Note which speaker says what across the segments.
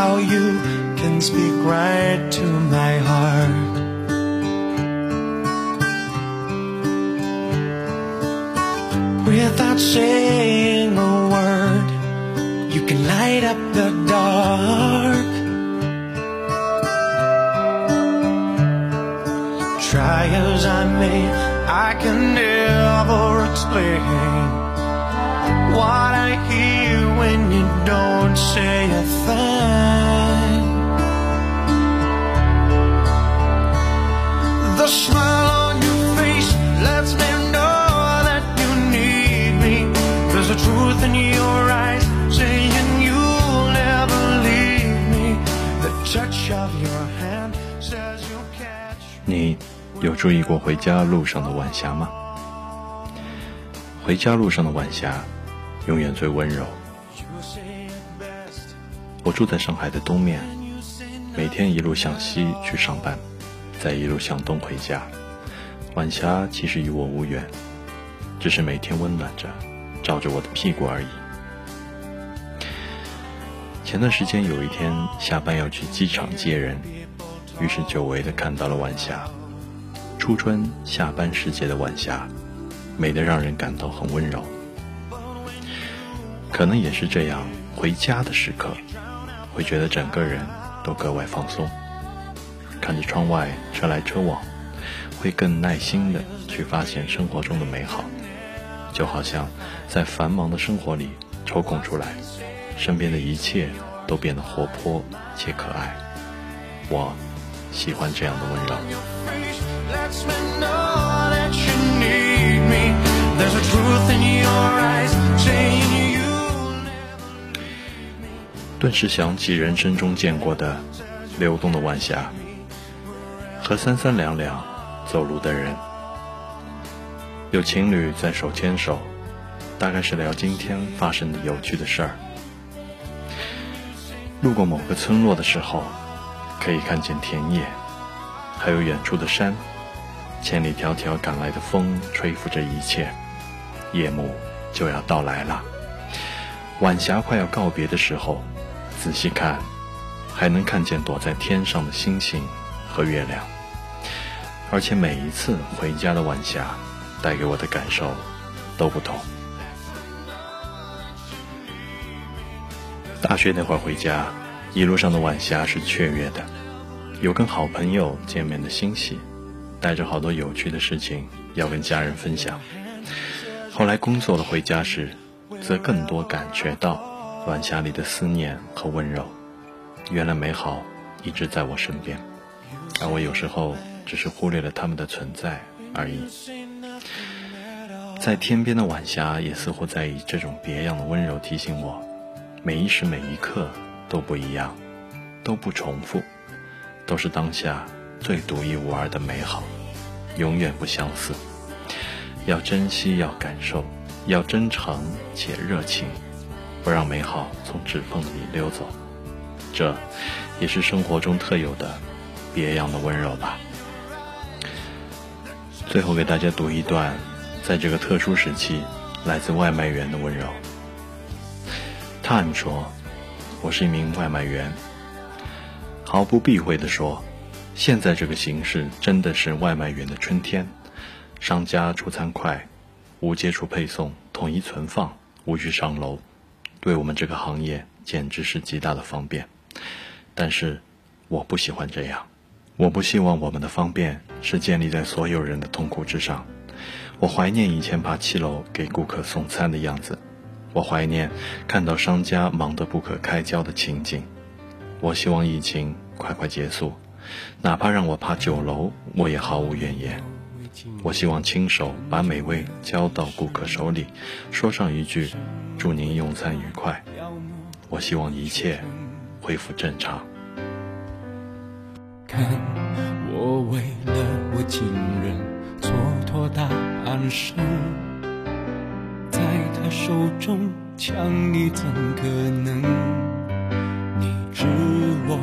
Speaker 1: how you can speak right to my heart. Without saying a word, you can light up the dark. Try as I may, I can never explain what I hear when you don't say a thing. The smile on your face lets me know that you need me. There's a truth in your eyes saying you'll never leave me. The touch of your hand says you'll catch
Speaker 2: 你有注意过回家路上的晚霞吗？回家路上的晚霞，永远最温柔。我住在上海的东面，每天一路向西去上班，再一路向东回家。晚霞其实与我无缘，只是每天温暖着，照着我的屁股而已。前段时间有一天下班要去机场接人，于是久违的看到了晚霞。初春下班时节的晚霞，美得让人感到很温柔。可能也是这样，回家的时刻，会觉得整个人都格外放松。看着窗外车来车往，会更耐心的去发现生活中的美好，就好像在繁忙的生活里抽空出来，身边的一切都变得活泼且可爱。我喜欢这样的温柔。顿时想起人生中见过的流动的晚霞，和三三两两走路的人，有情侣在手牵手，大概是聊今天发生的有趣的事儿。路过某个村落的时候，可以看见田野，还有远处的山，千里迢迢赶来的风吹拂着一切，夜幕就要到来了。晚霞快要告别的时候，仔细看，还能看见躲在天上的星星和月亮。而且每一次回家的晚霞，带给我的感受都不同。大学那会儿回家，一路上的晚霞是雀跃的，有跟好朋友见面的欣喜，带着好多有趣的事情要跟家人分享。后来工作了回家时，则更多感觉到晚霞里的思念和温柔。原来美好一直在我身边，而我有时候只是忽略了它们的存在而已。在天边的晚霞也似乎在以这种别样的温柔提醒我，每一时每一刻都不一样，都不重复，都是当下最独一无二的美好，永远不相似。要珍惜，要感受，要真诚且热情，不让美好从指缝里溜走。这，也是生活中特有的别样的温柔吧。最后给大家读一段，在这个特殊时期，来自外卖员的温柔。Time 说：“我是一名外卖员。毫不避讳地说，现在这个形势真的是外卖员的春天。商家出餐快，无接触配送，统一存放，无需上楼，对我们这个行业简直是极大的方便。但是，我不喜欢这样。我不希望我们的方便是建立在所有人的痛苦之上。我怀念以前爬七楼给顾客送餐的样子。”我怀念看到商家忙得不可开交的情景，我希望疫情快快结束，哪怕让我爬九楼，我也毫无怨言。我希望亲手把美味交到顾客手里，说上一句“祝您用餐愉快”。我希望一切恢复正常。
Speaker 3: 看，我为了我情人蹉跎大半生。在他手中抢你怎可能？你知我，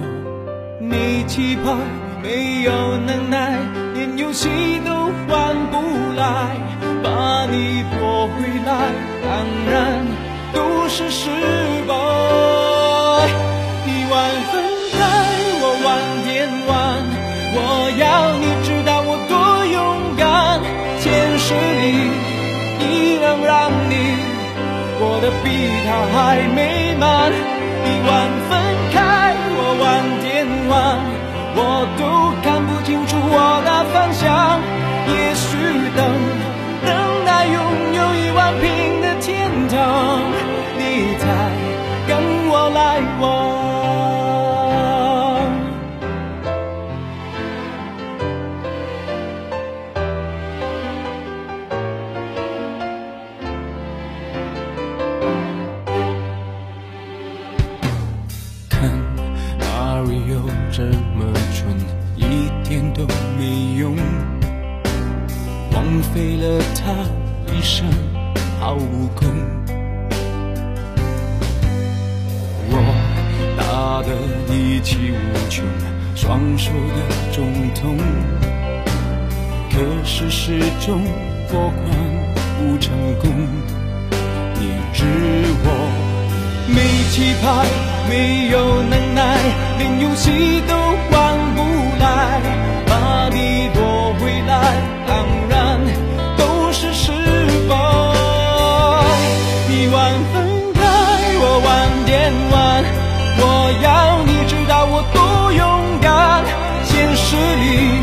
Speaker 3: 你期盼，没有能耐，连游戏都换不来，把你夺回来，当然都是失败。你万分开，我晚点晚，我要你知道我多勇敢。前世里一样让你过得比他还美满。你万分开，我晚点晚，我都看不清楚我的方向。也许等等待拥有一万平的天堂，你才跟我来往。看哪里有这么荒废了他一生好武功。我打得力气无穷，双手的肿痛，可是始终拨款不成功。你知我。没气派，没有能耐，连游戏都玩不来，我要你知道我多勇敢。现实里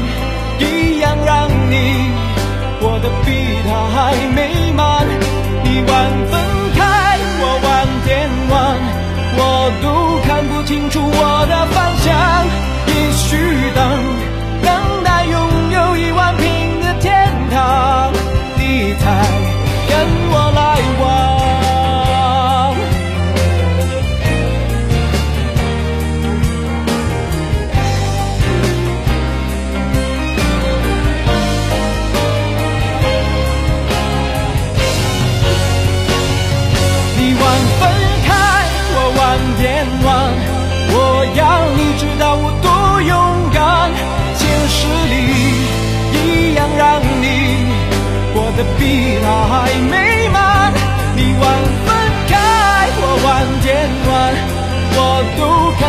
Speaker 3: 一样让你过得比他还美满。你晚分开，我晚点晚，我都看不清楚我的的比他还美满。你晚分开，我晚点暖，我都看